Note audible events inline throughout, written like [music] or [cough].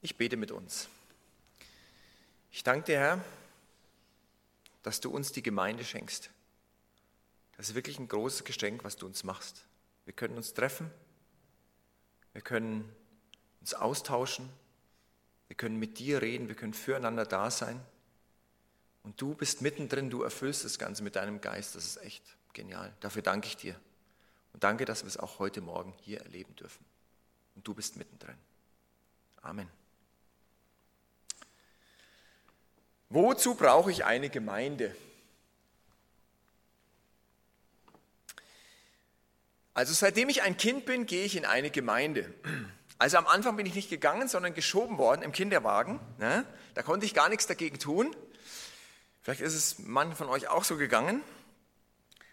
Ich bete mit uns. Ich danke dir, Herr, dass du uns die Gemeinde schenkst. Das ist wirklich ein großes Geschenk, was du uns machst. Wir können uns treffen, wir können uns austauschen, wir können mit dir reden, wir können füreinander da sein. Und du bist mittendrin, du erfüllst das Ganze mit deinem Geist. Das ist echt genial. Dafür danke ich dir. Und danke, dass wir es auch heute Morgen hier erleben dürfen. Und du bist mittendrin. Amen. Wozu brauche ich eine Gemeinde? Also seitdem ich ein Kind bin, gehe ich in eine Gemeinde. Also am Anfang bin ich nicht gegangen, sondern geschoben worden im Kinderwagen. Ne? Da konnte ich gar nichts dagegen tun. Vielleicht ist es manchen von euch auch so gegangen.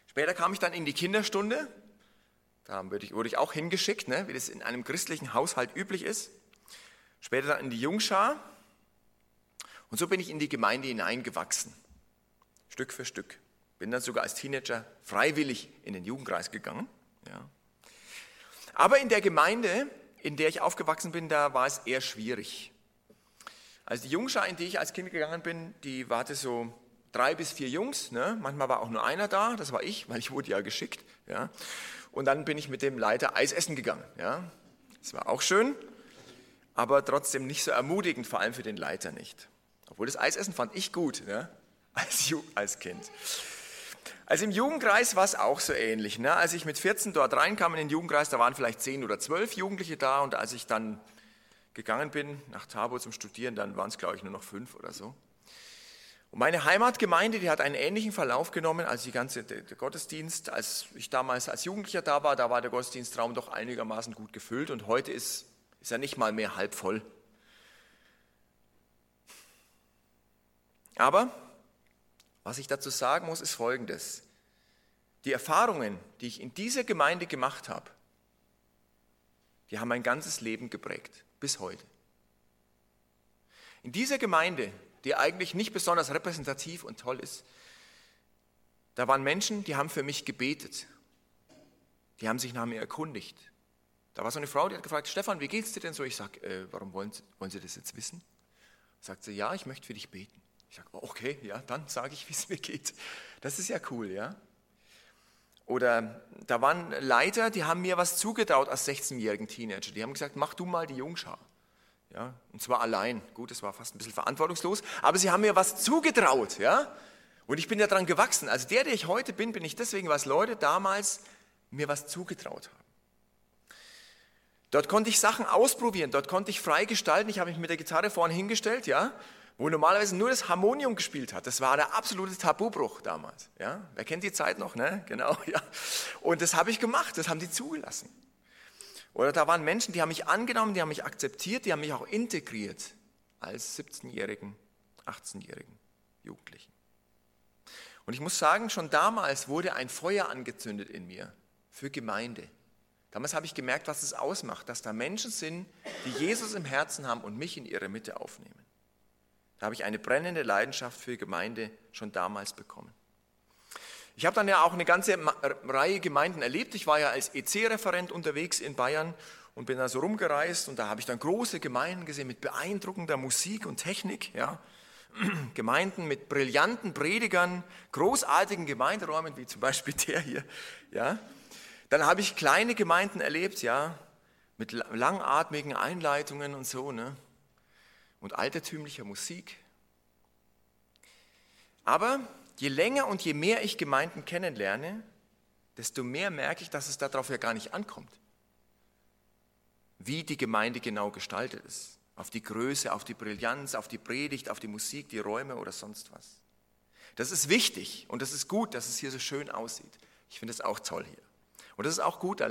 Später kam ich dann in die Kinderstunde. Da wurde ich, auch hingeschickt, ne? wie das in einem christlichen Haushalt üblich ist. Später dann in die Jungschar. Und so bin ich in die Gemeinde hineingewachsen. Stück für Stück. Bin dann sogar als Teenager freiwillig in den Jugendkreis gegangen. Ja. Aber in der Gemeinde, in der ich aufgewachsen bin, da war es eher schwierig. Also die Jungschar, in die ich als Kind gegangen bin, die warte so drei bis vier Jungs. Ne? Manchmal war auch nur einer da, das war ich, weil ich wurde ja geschickt. Ja? Und dann bin ich mit dem Leiter Eis essen gegangen. Ja? Das war auch schön, aber trotzdem nicht so ermutigend, vor allem für den Leiter nicht. Obwohl das Eisessen fand ich gut, ne? [laughs] als, als Kind. Also im Jugendkreis war es auch so ähnlich. Ne? Als ich mit 14 dort reinkam in den Jugendkreis, da waren vielleicht 10 oder 12 Jugendliche da und als ich dann gegangen bin nach Tabor zum Studieren, dann waren es glaube ich nur noch fünf oder so. Und meine Heimatgemeinde, die hat einen ähnlichen Verlauf genommen als die ganze der Gottesdienst. Als ich damals als Jugendlicher da war, da war der Gottesdienstraum doch einigermaßen gut gefüllt und heute ist, ist er nicht mal mehr halb voll. Aber was ich dazu sagen muss, ist Folgendes. Die Erfahrungen, die ich in dieser Gemeinde gemacht habe, die haben mein ganzes Leben geprägt, bis heute. In dieser Gemeinde, die eigentlich nicht besonders repräsentativ und toll ist, da waren Menschen, die haben für mich gebetet. Die haben sich nach mir erkundigt. Da war so eine Frau, die hat gefragt, Stefan, wie geht's dir denn so? Ich sage, äh, warum wollen, wollen Sie das jetzt wissen? Sagt sie, ja, ich möchte für dich beten. Ich sage, okay, ja, dann sage ich, [laughs] wie es mir geht. Das ist ja cool, ja. Oder da waren Leiter, die haben mir was zugetraut als 16-jährigen Teenager. Die haben gesagt, mach du mal die Jungschar. Ja, und zwar allein. Gut, das war fast ein bisschen verantwortungslos, aber sie haben mir was zugetraut, ja. Und ich bin ja dran gewachsen. Also der, der ich heute bin, bin ich deswegen, was Leute damals mir was zugetraut haben. Dort konnte ich Sachen ausprobieren, dort konnte ich frei gestalten. Ich habe mich mit der Gitarre vorne hingestellt, ja, wo normalerweise nur das Harmonium gespielt hat. Das war der absolute Tabubruch damals. Ja? Wer kennt die Zeit noch? Ne? Genau, [laughs] ja. Und das habe ich gemacht, das haben die zugelassen. Oder da waren Menschen, die haben mich angenommen, die haben mich akzeptiert, die haben mich auch integriert als 17-jährigen, 18-jährigen Jugendlichen. Und ich muss sagen, schon damals wurde ein Feuer angezündet in mir für Gemeinde. Damals habe ich gemerkt, was es ausmacht, dass da Menschen sind, die Jesus im Herzen haben und mich in ihre Mitte aufnehmen. Habe ich eine brennende Leidenschaft für Gemeinde schon damals bekommen. Ich habe dann ja auch eine ganze Reihe Gemeinden erlebt. Ich war ja als EC-Referent unterwegs in Bayern und bin da so rumgereist und da habe ich dann große Gemeinden gesehen mit beeindruckender Musik und Technik. Ja. [clears throat] Gemeinden mit brillanten Predigern, großartigen Gemeinderäumen, wie zum Beispiel der hier. Ja. Dann habe ich kleine Gemeinden erlebt, ja, mit langatmigen Einleitungen und so. Ne und altertümlicher Musik. Aber je länger und je mehr ich Gemeinden kennenlerne, desto mehr merke ich, dass es darauf ja gar nicht ankommt, wie die Gemeinde genau gestaltet ist. Auf die Größe, auf die Brillanz, auf die Predigt, auf die Musik, die Räume oder sonst was. Das ist wichtig und das ist gut, dass es hier so schön aussieht. Ich finde es auch toll hier. Und das ist auch gut, da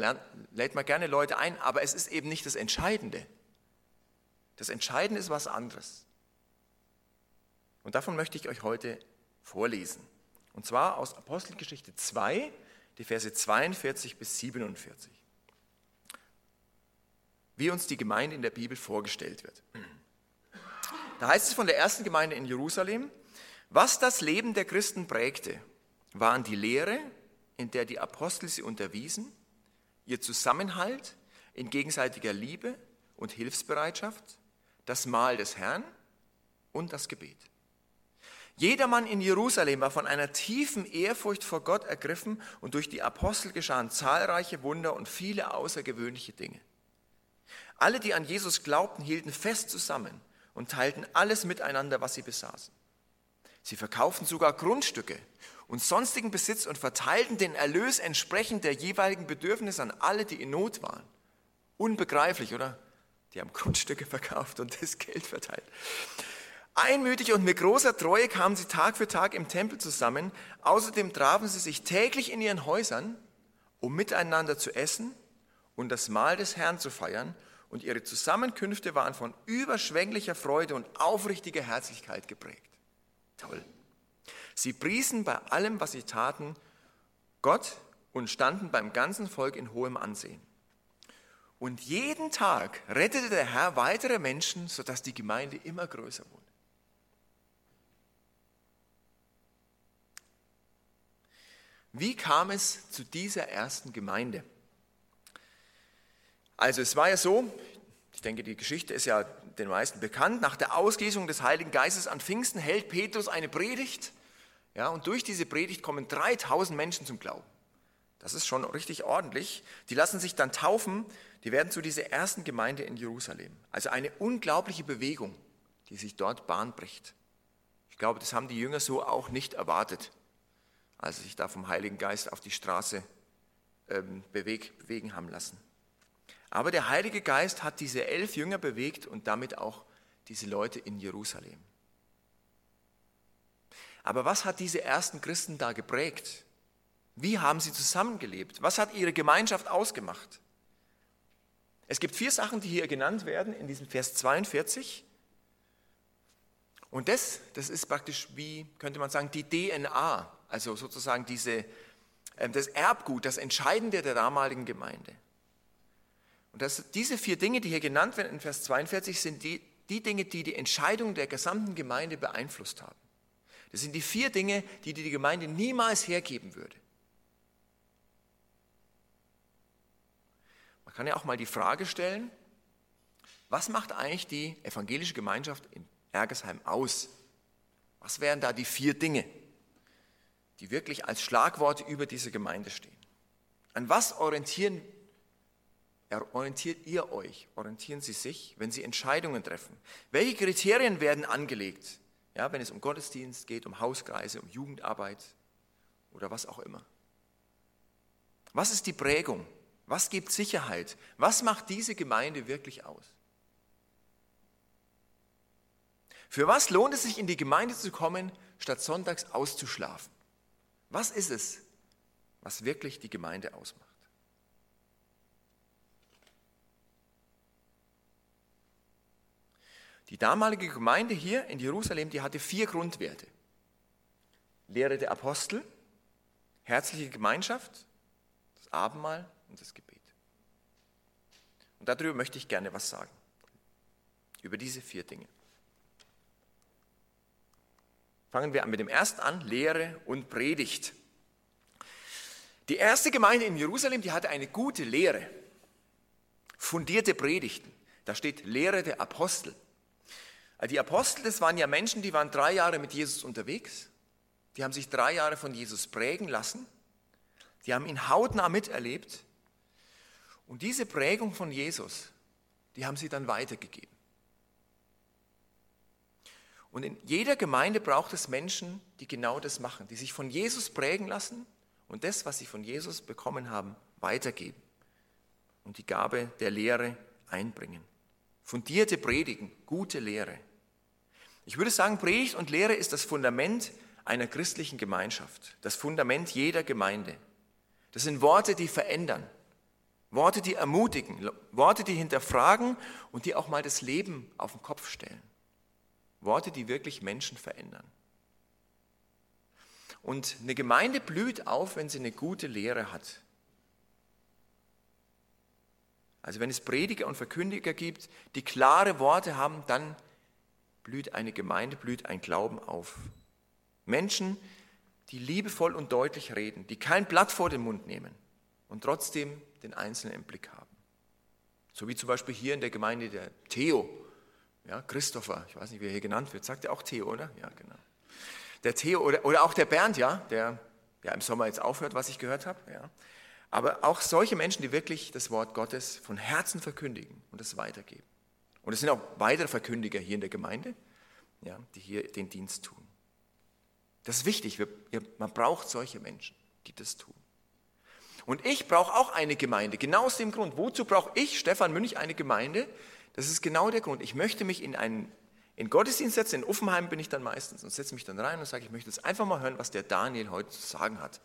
lädt man gerne Leute ein, aber es ist eben nicht das Entscheidende. Das Entscheidende ist was anderes. Und davon möchte ich euch heute vorlesen. Und zwar aus Apostelgeschichte 2, die Verse 42 bis 47. Wie uns die Gemeinde in der Bibel vorgestellt wird. Da heißt es von der ersten Gemeinde in Jerusalem, was das Leben der Christen prägte, waren die Lehre, in der die Apostel sie unterwiesen, ihr Zusammenhalt in gegenseitiger Liebe und Hilfsbereitschaft, das Mahl des Herrn und das Gebet. Jedermann in Jerusalem war von einer tiefen Ehrfurcht vor Gott ergriffen und durch die Apostel geschahen zahlreiche Wunder und viele außergewöhnliche Dinge. Alle, die an Jesus glaubten, hielten fest zusammen und teilten alles miteinander, was sie besaßen. Sie verkauften sogar Grundstücke und sonstigen Besitz und verteilten den Erlös entsprechend der jeweiligen Bedürfnisse an alle, die in Not waren. Unbegreiflich, oder? Die haben [laughs] Grundstücke verkauft und das Geld verteilt. Einmütig und mit großer Treue kamen sie Tag für Tag im Tempel zusammen. Außerdem trafen sie sich täglich in ihren Häusern, um miteinander zu essen und das Mahl des Herrn zu feiern. Und ihre Zusammenkünfte waren von überschwänglicher Freude und aufrichtiger Herzlichkeit geprägt. Toll. Sie priesen bei allem, was sie taten, Gott und standen beim ganzen Volk in hohem Ansehen. Und jeden Tag rettete der Herr weitere Menschen, sodass die Gemeinde immer größer wurde. Wie kam es zu dieser ersten Gemeinde? Also es war ja so, ich denke, die Geschichte ist ja den meisten bekannt, nach der Ausgießung des Heiligen Geistes an Pfingsten hält Petrus eine Predigt, ja, und durch diese Predigt kommen 3000 Menschen zum Glauben. Das ist schon richtig ordentlich. Die lassen sich dann taufen, die werden zu dieser ersten Gemeinde in Jerusalem. Also eine unglaubliche Bewegung, die sich dort Bahn bricht. Ich glaube, das haben die Jünger so auch nicht erwartet als sie sich da vom Heiligen Geist auf die Straße ähm, beweg, bewegen haben lassen. Aber der Heilige Geist hat diese elf Jünger bewegt und damit auch diese Leute in Jerusalem. Aber was hat diese ersten Christen da geprägt? Wie haben sie zusammengelebt? Was hat ihre Gemeinschaft ausgemacht? Es gibt vier Sachen, die hier genannt werden in diesem Vers 42. Und das, das ist praktisch wie, könnte man sagen, die DNA also sozusagen diese, ähm, das Erbgut, das Entscheidende der damaligen Gemeinde. Und das, diese vier Dinge, die hier genannt werden in Vers 42, sind die, die Dinge, die die Entscheidung der gesamten Gemeinde beeinflusst haben. Das sind die vier Dinge, die die Gemeinde niemals hergeben würde. Man kann ja auch mal die Frage stellen, was macht eigentlich die evangelische Gemeinschaft in Ergesheim aus? Was wären da die vier Dinge? die wirklich als Schlagworte über diese Gemeinde stehen. An was orientieren, orientiert ihr euch? Orientieren Sie sich, wenn Sie Entscheidungen treffen? Welche Kriterien werden angelegt? Ja, wenn es um Gottesdienst geht, um Hauskreise, um Jugendarbeit oder was auch immer. Was ist die Prägung? Was gibt Sicherheit? Was macht diese Gemeinde wirklich aus? Für was lohnt es sich, in die Gemeinde zu kommen, statt sonntags auszuschlafen? Was ist es, was wirklich die Gemeinde ausmacht? Die damalige Gemeinde hier in Jerusalem, die hatte vier Grundwerte. Lehre der Apostel, herzliche Gemeinschaft, das Abendmahl und das Gebet. Und darüber möchte ich gerne was sagen. Über diese vier Dinge. Fangen wir an mit dem ersten an, Lehre und Predigt. Die erste Gemeinde in Jerusalem, die hatte eine gute Lehre, fundierte Predigten. Da steht Lehre der Apostel. Die Apostel, das waren ja Menschen, die waren drei Jahre mit Jesus unterwegs. Die haben sich drei Jahre von Jesus prägen lassen. Die haben ihn hautnah miterlebt. Und diese Prägung von Jesus, die haben sie dann weitergegeben. Und in jeder Gemeinde braucht es Menschen, die genau das machen, die sich von Jesus prägen lassen und das, was sie von Jesus bekommen haben, weitergeben und die Gabe der Lehre einbringen. Fundierte Predigen, gute Lehre. Ich würde sagen, Predigt und Lehre ist das Fundament einer christlichen Gemeinschaft, das Fundament jeder Gemeinde. Das sind Worte, die verändern, Worte, die ermutigen, Worte, die hinterfragen und die auch mal das Leben auf den Kopf stellen. Worte, die wirklich Menschen verändern. Und eine Gemeinde blüht auf, wenn sie eine gute Lehre hat. Also wenn es Prediger und Verkündiger gibt, die klare Worte haben, dann blüht eine Gemeinde, blüht ein Glauben auf. Menschen, die liebevoll und deutlich reden, die kein Blatt vor den Mund nehmen und trotzdem den Einzelnen im Blick haben. So wie zum Beispiel hier in der Gemeinde der Theo, ja, Christopher, ich weiß nicht, wie er hier genannt wird, sagt er auch Theo, oder? Ja, genau. Der Theo oder, oder auch der Bernd, ja, der ja im Sommer jetzt aufhört, was ich gehört habe, ja. Aber auch solche Menschen, die wirklich das Wort Gottes von Herzen verkündigen und es weitergeben. Und es sind auch weitere Verkündiger hier in der Gemeinde, ja, die hier den Dienst tun. Das ist wichtig, wir, man braucht solche Menschen, die das tun. Und ich brauche auch eine Gemeinde, genau aus dem Grund. Wozu brauche ich, Stefan Münch, eine Gemeinde? Das ist genau der Grund. Ich möchte mich in einen in Gottesdienst setzen, in Offenheim bin ich dann meistens und setze mich dann rein und sage, ich möchte jetzt einfach mal hören, was der Daniel heute zu sagen hat.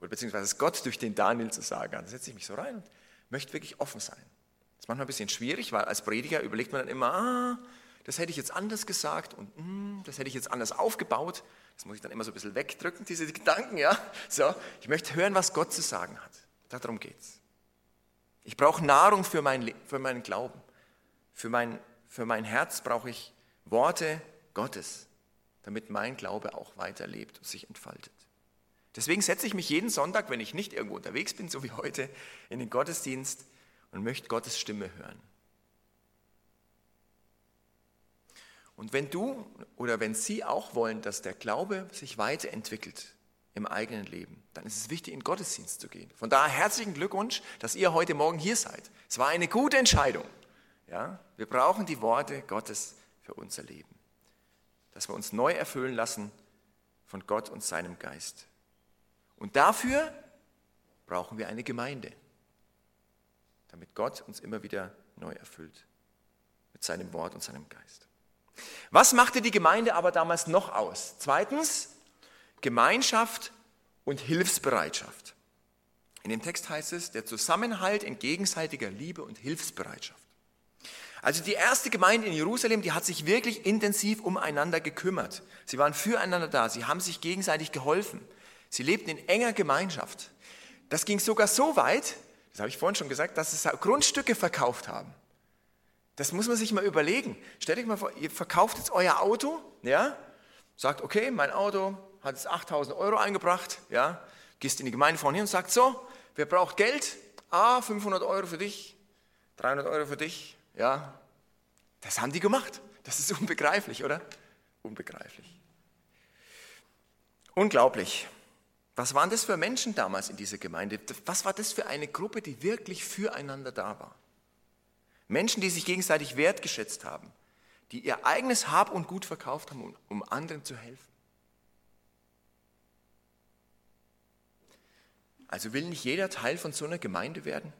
Oder beziehungsweise was Gott durch den Daniel zu sagen hat. Da setze ich mich so rein und möchte wirklich offen sein. Das ist manchmal ein bisschen schwierig, weil als Prediger überlegt man dann immer, ah, das hätte ich jetzt anders gesagt und mm, das hätte ich jetzt anders aufgebaut. Das muss ich dann immer so ein bisschen wegdrücken, diese Gedanken, ja. So, ich möchte hören, was Gott zu sagen hat. Darum geht's. Ich brauche Nahrung für, mein, für meinen Glauben. Für mein, für mein Herz brauche ich Worte Gottes, damit mein Glaube auch weiterlebt und sich entfaltet. Deswegen setze ich mich jeden Sonntag, wenn ich nicht irgendwo unterwegs bin, so wie heute, in den Gottesdienst und möchte Gottes Stimme hören. Und wenn du oder wenn Sie auch wollen, dass der Glaube sich weiterentwickelt im eigenen Leben, dann ist es wichtig, in Gottesdienst zu gehen. Von daher herzlichen Glückwunsch, dass ihr heute Morgen hier seid. Es war eine gute Entscheidung. Ja, wir brauchen die Worte Gottes für unser Leben. Dass wir uns neu erfüllen lassen von Gott und seinem Geist. Und dafür brauchen wir eine Gemeinde, damit Gott uns immer wieder neu erfüllt mit seinem Wort und seinem Geist. Was machte die Gemeinde aber damals noch aus? Zweitens, Gemeinschaft und Hilfsbereitschaft. In dem Text heißt es, der Zusammenhalt in gegenseitiger Liebe und Hilfsbereitschaft. Also die erste Gemeinde in Jerusalem, die hat sich wirklich intensiv umeinander gekümmert. Sie waren füreinander da, sie haben sich gegenseitig geholfen. Sie lebten in enger Gemeinschaft. Das ging sogar so weit, das habe ich vorhin schon gesagt, dass sie Grundstücke verkauft haben. Das muss man sich mal überlegen. Stellt euch mal vor, ihr verkauft jetzt euer Auto, ja, sagt, okay, mein Auto hat jetzt 8000 Euro eingebracht, ja, gehst in die Gemeinde vorne hin und sagt, so, wer braucht Geld? Ah, 500 Euro für dich, 300 Euro für dich, ja. Das haben die gemacht. Das ist [laughs] unbegreiflich, oder? Unbegreiflich. Unglaublich. Was waren das für Menschen damals in dieser Gemeinde? Was war das für eine Gruppe, die wirklich füreinander da war? Menschen, die sich gegenseitig wertgeschätzt haben, die ihr eigenes Hab und Gut verkauft haben, um anderen zu helfen. Also will nicht jeder Teil von so einer Gemeinde werden?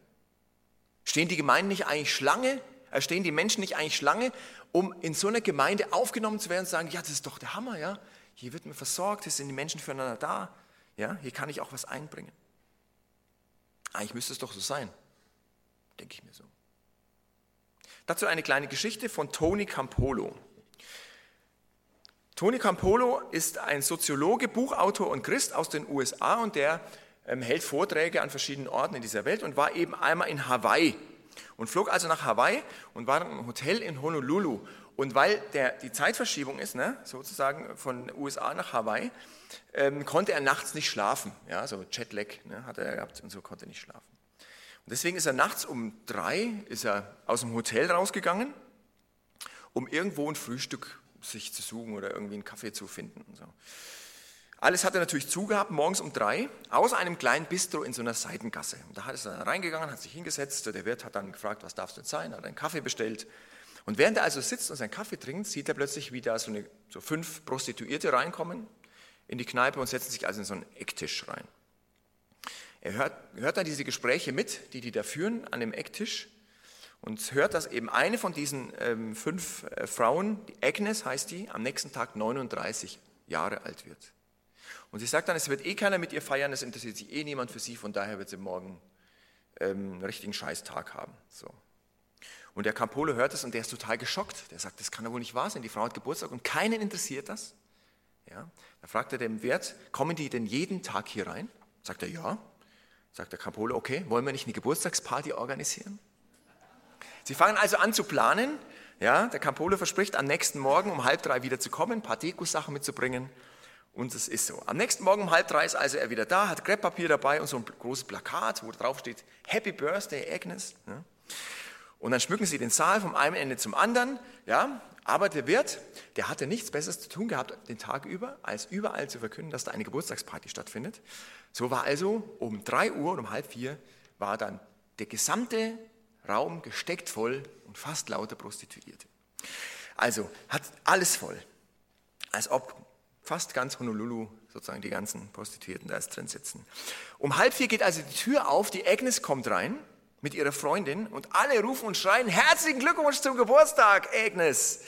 Stehen die Gemeinden nicht eigentlich Schlange? Äh, stehen die Menschen nicht eigentlich Schlange, um in so einer Gemeinde aufgenommen zu werden und zu sagen, ja, das ist doch der Hammer, ja? Hier wird mir versorgt, hier sind die Menschen füreinander da, ja? Hier kann ich auch was einbringen. Eigentlich müsste es doch so sein, denke ich mir so. Dazu eine kleine Geschichte von Tony Campolo. Tony Campolo ist ein Soziologe, Buchautor und Christ aus den USA und der hält Vorträge an verschiedenen Orten in dieser Welt und war eben einmal in Hawaii und flog also nach Hawaii und war im Hotel in Honolulu. Und weil der, die Zeitverschiebung ist, ne, sozusagen von USA nach Hawaii, ähm, konnte er nachts nicht schlafen. Ja, so Jetlag ne, hat er gehabt und so konnte er nicht schlafen. Und deswegen ist er nachts um drei ist er aus dem Hotel rausgegangen, um irgendwo ein Frühstück sich zu suchen oder irgendwie einen Kaffee zu finden. Und so. Alles hat er natürlich zugehabt, morgens um drei, aus einem kleinen Bistro in so einer Seitengasse. Und da ist er reingegangen, hat sich hingesetzt, der Wirt hat dann gefragt, was darf es denn sein, hat einen Kaffee bestellt. Und während er also sitzt und seinen Kaffee trinkt, sieht er plötzlich, wie da so, eine, so fünf Prostituierte reinkommen in die Kneipe und setzen sich also in so einen Ecktisch rein. Er hört, hört dann diese Gespräche mit, die die da führen an dem Ecktisch und hört, dass eben eine von diesen ähm, fünf äh, Frauen, die Agnes heißt die, am nächsten Tag 39 Jahre alt wird. Und sie sagt dann, es wird eh keiner mit ihr feiern, es interessiert sich eh niemand für sie, von daher wird sie morgen ähm, einen richtigen Scheißtag haben. So. Und der Campolo hört das und der ist total geschockt. Der sagt, das kann doch wohl nicht wahr sein, die Frau hat Geburtstag und keinen interessiert das. Ja. Da fragt er den Wirt, kommen die denn jeden Tag hier rein? Sagt er, ja. Sagt der Campolo, okay, wollen wir nicht eine Geburtstagsparty organisieren? Sie fangen also an zu planen. Ja, der Campolo verspricht, am nächsten Morgen um halb drei wieder zu kommen, ein paar Deko-Sachen mitzubringen. Und es ist so. Am nächsten Morgen um halb drei ist also er wieder da, hat Krepppapier dabei und so ein großes Plakat, wo drauf steht Happy Birthday Agnes. Ja. Und dann schmücken sie den Saal vom einen Ende zum anderen. Ja. Aber der Wirt, der hatte nichts Besseres zu tun gehabt den Tag über, als überall zu verkünden, dass da eine Geburtstagsparty stattfindet. So war also um drei Uhr und um halb vier war dann der gesamte Raum gesteckt voll und fast lauter Prostituierte. Also hat alles voll, als ob fast ganz Honolulu sozusagen die ganzen Prostituierten da drin sitzen. Um halb vier geht also die Tür auf, die Agnes kommt rein mit ihrer Freundin und alle rufen und schreien, herzlichen Glückwunsch zum Geburtstag, Agnes.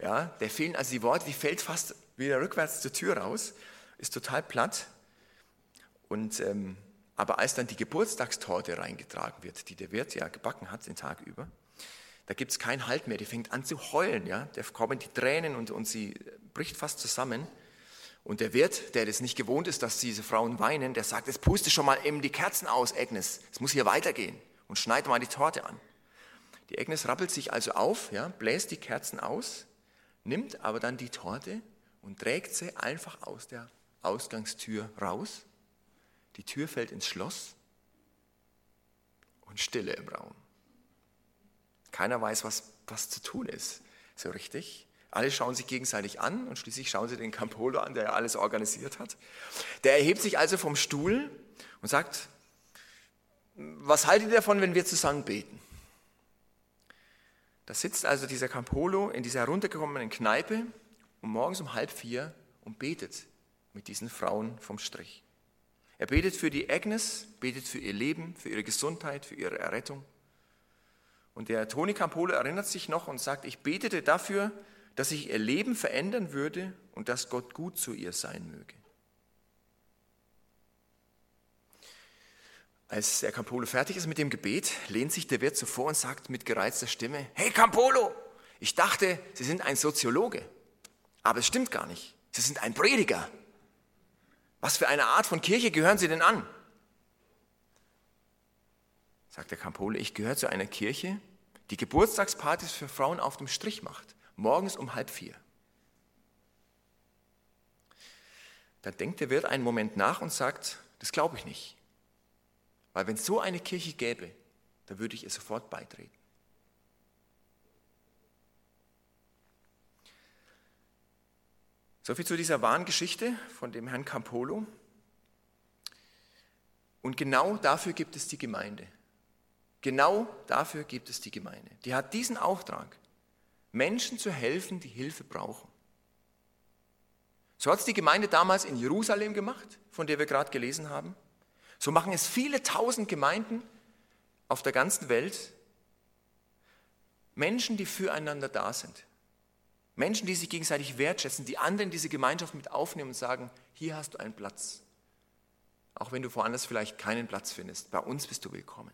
Ja, der fehlen also die Worte, die fällt fast wieder rückwärts zur Tür raus, ist total platt. Und, ähm, aber als dann die Geburtstagstorte reingetragen wird, die der Wirt ja gebacken hat den Tag über, da gibt es keinen Halt mehr, die fängt an zu heulen, ja, da kommen die Tränen und, und sie bricht fast zusammen. Und der Wirt, der das nicht gewohnt ist, dass diese Frauen weinen, der sagt, jetzt puste schon mal eben die Kerzen aus, Agnes, es muss hier weitergehen und schneid mal die Torte an. Die Agnes rappelt sich also auf, ja, bläst die Kerzen aus, nimmt aber dann die Torte und trägt sie einfach aus der Ausgangstür raus. Die Tür fällt ins Schloss und Stille im Raum. Keiner weiß, was, was zu tun ist, so richtig. Alle schauen sich gegenseitig an und schließlich schauen sie den Campolo an, der alles organisiert hat. Der erhebt sich also vom Stuhl und sagt, was haltet ihr davon, wenn wir zusammen beten? Da sitzt also dieser Campolo in dieser heruntergekommenen Kneipe um morgens um halb vier und betet mit diesen Frauen vom Strich. Er betet für die Agnes, betet für ihr Leben, für ihre Gesundheit, für ihre Errettung. Und der Toni Campolo erinnert sich noch und sagt, ich betete dafür, dass sich ihr Leben verändern würde und dass Gott gut zu ihr sein möge. Als der Campolo fertig ist mit dem Gebet, lehnt sich der Wirt so vor und sagt mit gereizter Stimme, hey Campolo, ich dachte, Sie sind ein Soziologe, aber es stimmt gar nicht. Sie sind ein Prediger. Was für eine Art von Kirche gehören Sie denn an? Sagt der Campolo, ich gehöre zu einer Kirche, die Geburtstagspartys für Frauen auf dem Strich macht, morgens um halb vier. Dann denkt der Wirt einen Moment nach und sagt, das glaube ich nicht. Weil wenn es so eine Kirche gäbe, dann würde ich ihr sofort beitreten. Soviel zu dieser wahren Geschichte von dem Herrn Campolo. Und genau dafür gibt es die Gemeinde. Genau dafür gibt es die Gemeinde. Die hat diesen Auftrag, Menschen zu helfen, die Hilfe brauchen. So hat es die Gemeinde damals in Jerusalem gemacht, von der wir gerade gelesen haben. So machen es viele tausend Gemeinden auf der ganzen Welt. Menschen, die füreinander da sind. Menschen, die sich gegenseitig wertschätzen, die anderen diese Gemeinschaft mit aufnehmen und sagen, hier hast du einen Platz. Auch wenn du woanders vielleicht keinen Platz findest, bei uns bist du willkommen.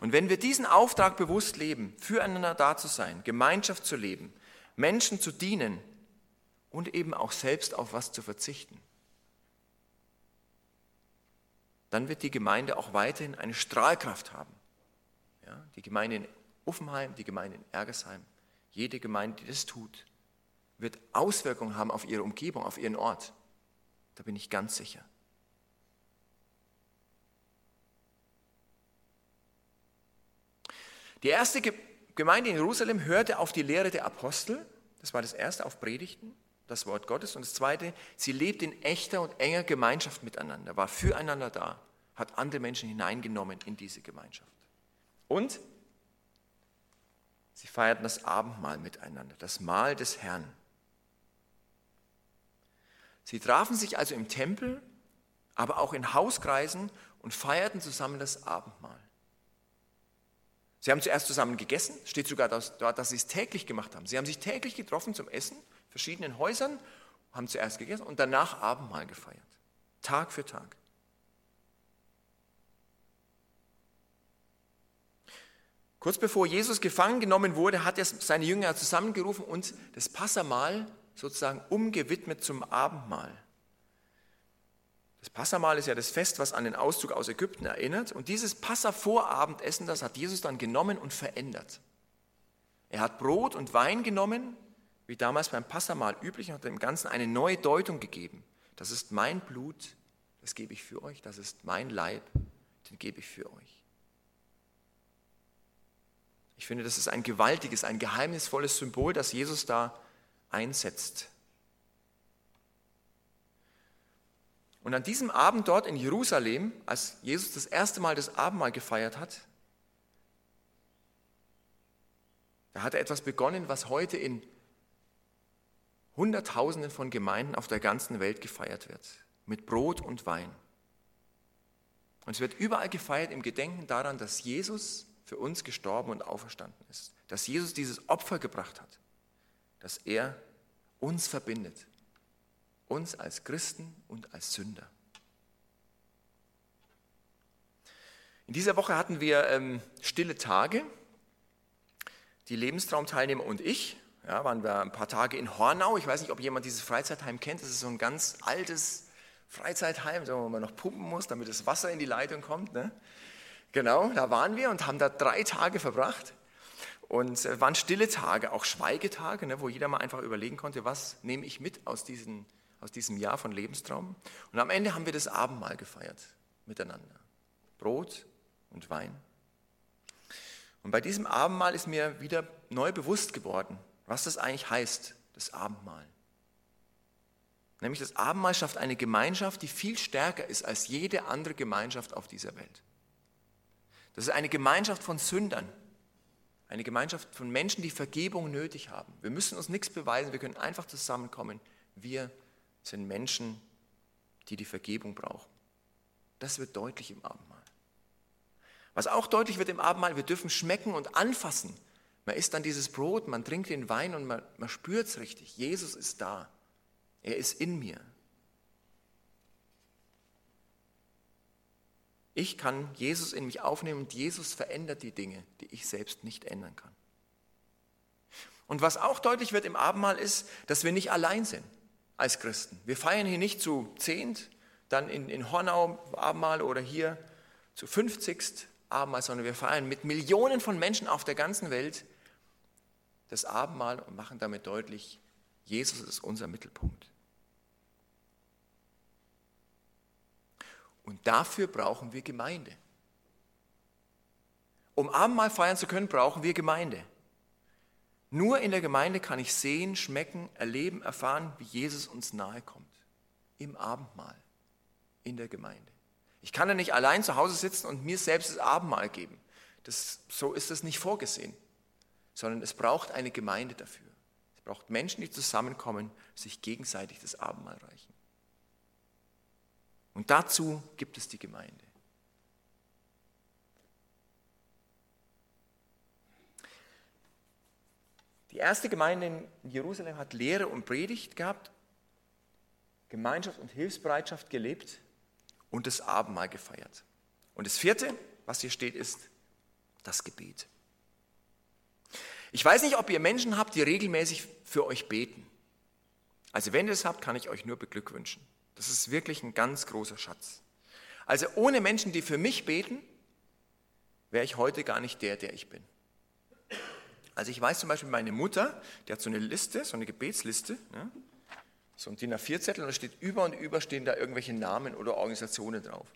Und wenn wir diesen Auftrag bewusst leben, füreinander da zu sein, Gemeinschaft zu leben, Menschen zu dienen und eben auch selbst auf was zu verzichten, dann wird die Gemeinde auch weiterhin eine Strahlkraft haben. Ja, die Gemeinde in Uffenheim, die Gemeinde in Ergersheim, jede Gemeinde, die das tut, wird Auswirkungen haben auf ihre Umgebung, auf ihren Ort. Da bin ich ganz sicher. Die erste Gemeinde in Jerusalem hörte auf die Lehre der Apostel, das war das erste, auf Predigten, das Wort Gottes. Und das Zweite, sie lebt in echter und enger Gemeinschaft miteinander, war füreinander da, hat andere Menschen hineingenommen in diese Gemeinschaft. Und sie feierten das Abendmahl miteinander, das Mahl des Herrn. Sie trafen sich also im Tempel, aber auch in Hauskreisen und feierten zusammen das Abendmahl. Sie haben zuerst zusammen gegessen, steht sogar dort, dass sie es täglich gemacht haben. Sie haben sich täglich getroffen zum Essen verschiedenen Häusern, haben zuerst gegessen und danach Abendmahl gefeiert. Tag für Tag. Kurz bevor Jesus gefangen genommen wurde, hat er seine Jünger zusammengerufen und das Passamahl sozusagen umgewidmet zum Abendmahl. Das Passamahl ist ja das Fest, was an den Auszug aus Ägypten erinnert. Und dieses Passavorabendessen, das hat Jesus dann genommen und verändert. Er hat Brot und Wein genommen wie damals beim Passamal üblich, und hat dem Ganzen eine neue Deutung gegeben. Das ist mein Blut, das gebe ich für euch, das ist mein Leib, den gebe ich für euch. Ich finde, das ist ein gewaltiges, ein geheimnisvolles Symbol, das Jesus da einsetzt. Und an diesem Abend dort in Jerusalem, als Jesus das erste Mal das Abendmahl gefeiert hat, da hat er etwas begonnen, was heute in Hunderttausenden von Gemeinden auf der ganzen Welt gefeiert wird, mit Brot und Wein. Und es wird überall gefeiert im Gedenken daran, dass Jesus für uns gestorben und auferstanden ist, dass Jesus dieses Opfer gebracht hat, dass er uns verbindet, uns als Christen und als Sünder. In dieser Woche hatten wir ähm, stille Tage. Die Lebenstraumteilnehmer und ich ja, waren wir ein paar Tage in Hornau. Ich weiß nicht, ob jemand dieses Freizeitheim kennt. Das ist so ein ganz altes Freizeitheim, wo man noch pumpen muss, damit das Wasser in die Leitung kommt. Ne? Genau, da waren wir und haben da drei Tage verbracht. Und es äh, waren stille Tage, auch Schweigetage, ne, wo jeder mal einfach überlegen konnte, was nehme ich mit aus, diesen, aus diesem Jahr von Lebenstraum. Und am Ende haben wir das Abendmahl gefeiert miteinander. Brot und Wein. Und bei diesem Abendmahl ist mir wieder neu bewusst geworden, was das eigentlich heißt, das Abendmahl. Nämlich das Abendmahl schafft eine Gemeinschaft, die viel stärker ist als jede andere Gemeinschaft auf dieser Welt. Das ist eine Gemeinschaft von Sündern, eine Gemeinschaft von Menschen, die Vergebung nötig haben. Wir müssen uns nichts beweisen, wir können einfach zusammenkommen. Wir sind Menschen, die die Vergebung brauchen. Das wird deutlich im Abendmahl. Was auch deutlich wird im Abendmahl, wir dürfen schmecken und anfassen. Man isst dann dieses Brot, man trinkt den Wein und man, man spürt es richtig. Jesus ist da. Er ist in mir. Ich kann Jesus in mich aufnehmen und Jesus verändert die Dinge, die ich selbst nicht ändern kann. Und was auch deutlich wird im Abendmahl ist, dass wir nicht allein sind als Christen. Wir feiern hier nicht zu zehnt, dann in, in Hornau Abendmahl oder hier zu 50. Abendmahl, sondern wir feiern mit Millionen von Menschen auf der ganzen Welt das Abendmahl und machen damit deutlich, Jesus ist unser Mittelpunkt. Und dafür brauchen wir Gemeinde. Um Abendmahl feiern zu können, brauchen wir Gemeinde. Nur in der Gemeinde kann ich sehen, schmecken, erleben, erfahren, wie Jesus uns nahe kommt. Im Abendmahl, in der Gemeinde. Ich kann ja nicht allein zu Hause sitzen und mir selbst das Abendmahl geben. Das, so ist das nicht vorgesehen, sondern es braucht eine Gemeinde dafür. Es braucht Menschen, die zusammenkommen, sich gegenseitig das Abendmahl reichen. Und dazu gibt es die Gemeinde. Die erste Gemeinde in Jerusalem hat Lehre und Predigt gehabt, Gemeinschaft und Hilfsbereitschaft gelebt und das Abendmahl gefeiert. Und das vierte, was hier steht, ist das Gebet. Ich weiß nicht, ob ihr Menschen habt, die regelmäßig für euch beten. Also wenn ihr es habt, kann ich euch nur beglückwünschen. Das ist wirklich ein ganz großer Schatz. Also ohne Menschen, die für mich beten, wäre ich heute gar nicht der, der ich bin. Also ich weiß zum Beispiel, meine Mutter, die hat so eine Liste, so eine Gebetsliste, ne? so ein DIN A4-Zettel und da steht über und über stehen da irgendwelche Namen oder Organisationen drauf.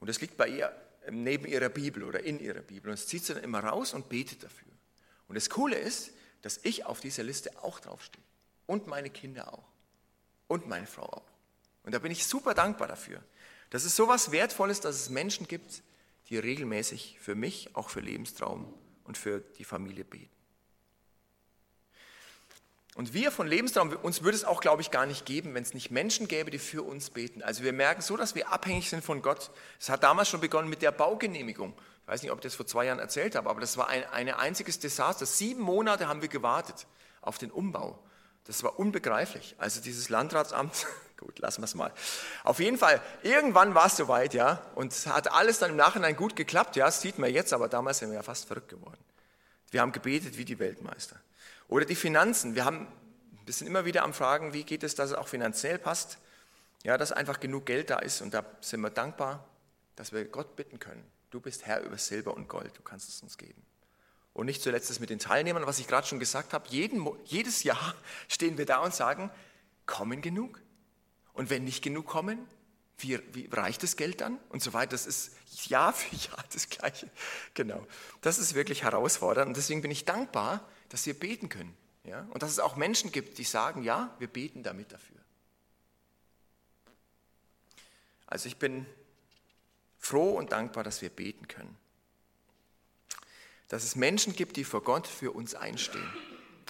Und das liegt bei ihr ähm, neben ihrer Bibel oder in ihrer Bibel. Und das zieht sie dann immer raus und betet dafür. Und das Coole ist, dass ich auf dieser Liste auch draufstehe. Und meine Kinder auch. Und meine Frau auch. Und da bin ich super dankbar dafür. Das ist so was Wertvolles, dass es Menschen gibt, die regelmäßig für mich, auch für Lebenstraum und für die Familie beten. Und wir von Lebenstraum, uns würde es auch, glaube ich, gar nicht geben, wenn es nicht Menschen gäbe, die für uns beten. Also wir merken so, dass wir abhängig sind von Gott. Es hat damals schon begonnen mit der Baugenehmigung. Ich weiß nicht, ob ich das vor zwei Jahren erzählt habe, aber das war ein, ein einziges Desaster. Sieben Monate haben wir gewartet auf den Umbau. Das war unbegreiflich. Also dieses Landratsamt, [laughs] gut, lassen wir es mal. Auf jeden Fall, irgendwann war es soweit, ja, und hat alles dann im Nachhinein gut geklappt, ja, das sieht man jetzt, aber damals sind wir ja fast verrückt geworden. Wir haben gebetet wie die Weltmeister. Oder die Finanzen. Wir, haben, wir sind immer wieder am Fragen, wie geht es, dass es auch finanziell passt. Ja, dass einfach genug Geld da ist und da sind wir dankbar, dass wir Gott bitten können. Du bist Herr über Silber und Gold, du kannst es uns geben. Und nicht zuletzt das mit den Teilnehmern, was ich gerade schon gesagt habe. Jeden, jedes Jahr [laughs] stehen wir da und sagen, kommen genug? Und wenn nicht genug kommen, Wie, wie reicht das Geld dann? Und so weiter. Das ist Jahr für [laughs] Jahr das Gleiche. Genau. Das ist wirklich herausfordernd. Und deswegen bin ich dankbar, dass wir beten können. Ja? Und dass es auch Menschen gibt, die sagen, ja, wir beten damit dafür. Also ich bin froh und dankbar, dass wir beten können. Dass es Menschen gibt, die vor Gott für uns einstehen.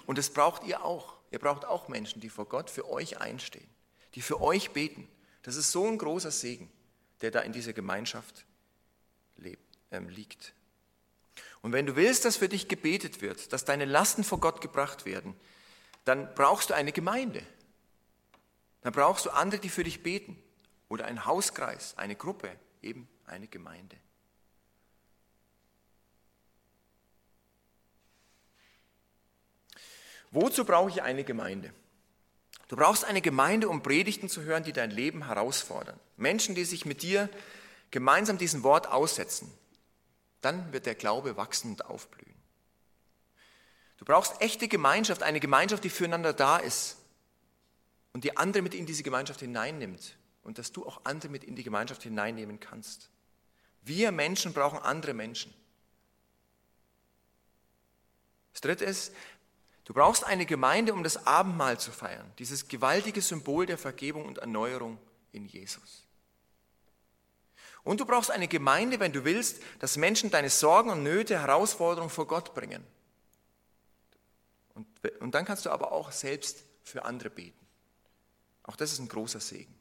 Und das braucht ihr auch. Ihr braucht auch Menschen, die vor Gott für euch einstehen, die für euch beten. Das ist so ein großer Segen, der da in dieser Gemeinschaft lebt, ähm, liegt. Und wenn du willst, dass für dich gebetet wird, dass deine Lasten vor Gott gebracht werden, dann brauchst du eine Gemeinde. Dann brauchst du andere, die für dich beten. Oder einen Hauskreis, eine Gruppe, eben eine Gemeinde. Wozu brauche ich eine Gemeinde? Du brauchst eine Gemeinde, um Predigten zu hören, die dein Leben herausfordern. Menschen, die sich mit dir gemeinsam diesem Wort aussetzen. Dann wird der Glaube wachsen und aufblühen. Du brauchst echte Gemeinschaft, eine Gemeinschaft, die füreinander da ist und die andere mit in diese Gemeinschaft hineinnimmt und dass du auch andere mit in die Gemeinschaft hineinnehmen kannst. Wir Menschen brauchen andere Menschen. Das Dritte ist, du brauchst eine Gemeinde, um das Abendmahl zu feiern, dieses gewaltige Symbol der Vergebung und Erneuerung in Jesus. Und du brauchst eine Gemeinde, wenn du willst, dass Menschen deine Sorgen und Nöte, Herausforderungen vor Gott bringen. Und, und dann kannst du aber auch selbst für andere beten. Auch das ist ein großer Segen,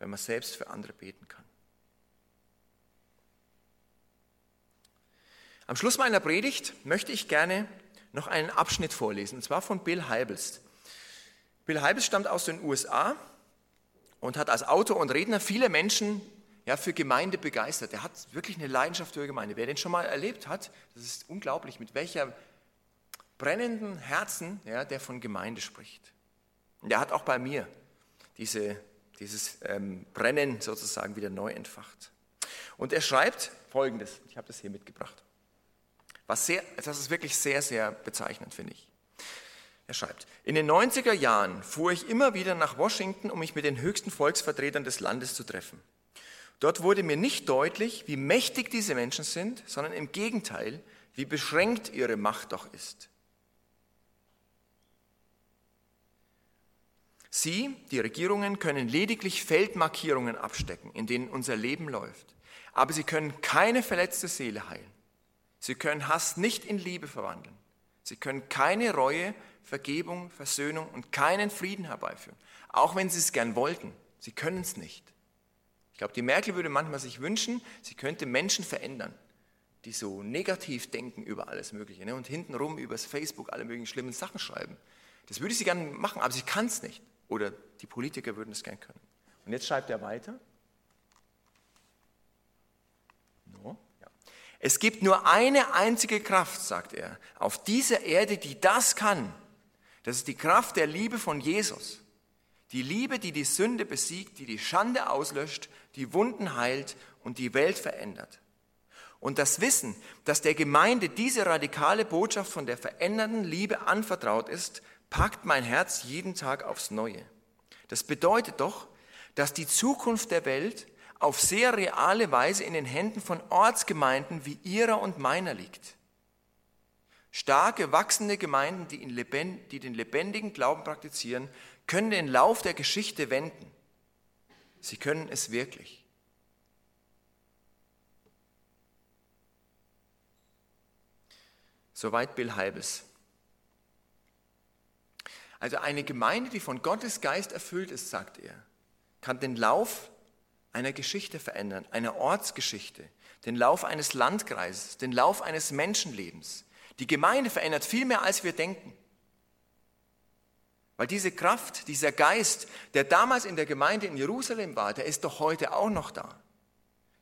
wenn man selbst für andere beten kann. Am Schluss meiner Predigt möchte ich gerne noch einen Abschnitt vorlesen, und zwar von Bill Heibelst. Bill Heibelst stammt aus den USA und hat als Autor und Redner viele Menschen ja, für Gemeinde begeistert. Er hat wirklich eine Leidenschaft für Gemeinde. Wer den schon mal erlebt hat, das ist unglaublich, mit welcher brennenden Herzen ja, der von Gemeinde spricht. Und er hat auch bei mir diese, dieses ähm, Brennen sozusagen wieder neu entfacht. Und er schreibt Folgendes, ich habe das hier mitgebracht. Was sehr, das ist wirklich sehr, sehr bezeichnend, finde ich. Er schreibt, in den 90er Jahren fuhr ich immer wieder nach Washington, um mich mit den höchsten Volksvertretern des Landes zu treffen. Dort wurde mir nicht deutlich, wie mächtig diese Menschen sind, sondern im Gegenteil, wie beschränkt ihre Macht doch ist. Sie, die Regierungen, können lediglich Feldmarkierungen abstecken, in denen unser Leben läuft. Aber sie können keine verletzte Seele heilen. Sie können Hass nicht in Liebe verwandeln. Sie können keine Reue, Vergebung, Versöhnung und keinen Frieden herbeiführen. Auch wenn sie es gern wollten. Sie können es nicht. Ich glaube, die Merkel würde manchmal sich wünschen, sie könnte Menschen verändern, die so negativ denken über alles Mögliche ne? und hintenrum übers Facebook alle möglichen schlimmen Sachen schreiben. Das würde sie gerne machen, aber sie kann es nicht. Oder die Politiker würden es gern können. Und jetzt schreibt er weiter. No, ja. Es gibt nur eine einzige Kraft, sagt er, auf dieser Erde, die das kann. Das ist die Kraft der Liebe von Jesus. Die Liebe, die die Sünde besiegt, die die Schande auslöscht, die Wunden heilt und die Welt verändert. Und das Wissen, dass der Gemeinde diese radikale Botschaft von der verändernden Liebe anvertraut ist, packt mein Herz jeden Tag aufs Neue. Das bedeutet doch, dass die Zukunft der Welt auf sehr reale Weise in den Händen von Ortsgemeinden wie ihrer und meiner liegt. Starke, wachsende Gemeinden, die, die den lebendigen Glauben praktizieren, können den Lauf der Geschichte wenden. Sie können es wirklich. Soweit Bill Halbes. Also eine Gemeinde, die von Gottes Geist erfüllt ist, sagt er, kann den Lauf einer Geschichte verändern, einer Ortsgeschichte, den Lauf eines Landkreises, den Lauf eines Menschenlebens. Die Gemeinde verändert viel mehr, als wir denken. Weil diese Kraft, dieser Geist, der damals in der Gemeinde in Jerusalem war, der ist doch heute auch noch da.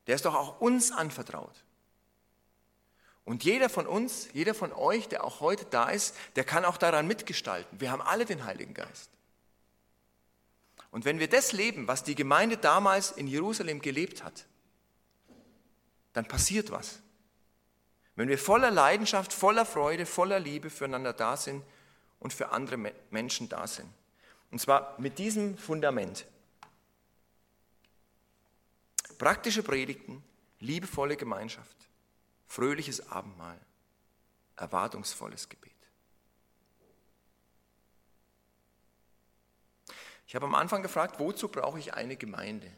Der ist doch auch uns anvertraut. Und jeder von uns, jeder von euch, der auch heute da ist, der kann auch daran mitgestalten. Wir haben alle den Heiligen Geist. Und wenn wir das leben, was die Gemeinde damals in Jerusalem gelebt hat, dann passiert was. Wenn wir voller Leidenschaft, voller Freude, voller Liebe füreinander da sind und für andere Menschen da sind. Und zwar mit diesem Fundament. praktische Predigten, liebevolle Gemeinschaft, fröhliches Abendmahl, erwartungsvolles Gebet. Ich habe am Anfang gefragt, wozu brauche ich eine Gemeinde?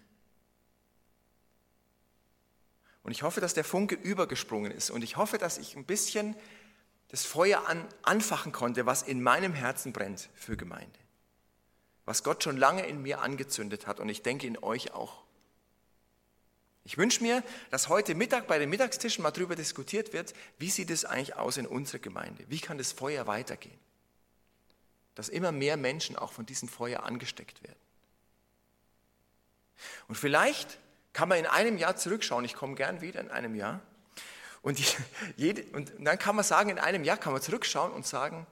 Und ich hoffe, dass der Funke übergesprungen ist und ich hoffe, dass ich ein bisschen das Feuer an, anfachen konnte, was in meinem Herzen brennt für Gemeinde. Was Gott schon lange in mir angezündet hat und ich denke in euch auch. Ich wünsche mir, dass heute Mittag bei den Mittagstischen mal darüber diskutiert wird, wie sieht es eigentlich aus in unserer Gemeinde? Wie kann das Feuer weitergehen? Dass immer mehr Menschen auch von diesem Feuer angesteckt werden. Und vielleicht kann man in einem Jahr zurückschauen, ich komme gern wieder in einem Jahr, und, jede, und dann kann man sagen, in einem Jahr kann man zurückschauen und sagen,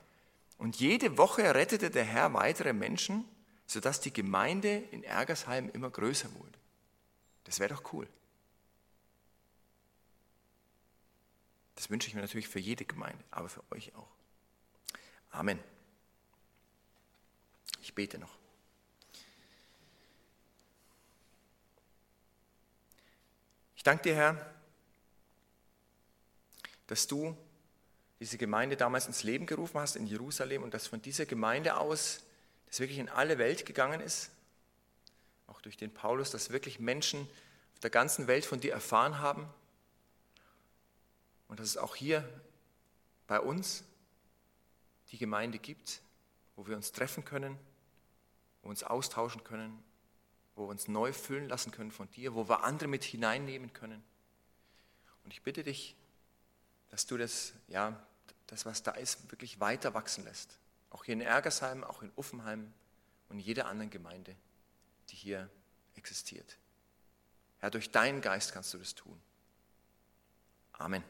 und jede Woche rettete der Herr weitere Menschen, sodass die Gemeinde in Ergersheim immer größer wurde. Das wäre doch cool. Das wünsche ich mir natürlich für jede Gemeinde, aber für euch auch. Amen. Ich bete noch. Ich danke dir, Herr, dass du diese Gemeinde damals ins Leben gerufen hast in Jerusalem und dass von dieser Gemeinde aus das wirklich in alle Welt gegangen ist, auch durch den Paulus, dass wirklich Menschen auf der ganzen Welt von dir erfahren haben. Und dass es auch hier bei uns die Gemeinde gibt, wo wir uns treffen können, wo wir uns austauschen können, wo wir uns neu füllen lassen können von dir, wo wir andere mit hineinnehmen können. Und ich bitte dich, dass du das, ja, das, was da ist, wirklich weiter wachsen lässt. Auch hier in Ergersheim, auch in Uffenheim und in jeder anderen Gemeinde, die hier existiert. Herr, durch deinen Geist kannst du das tun. Amen.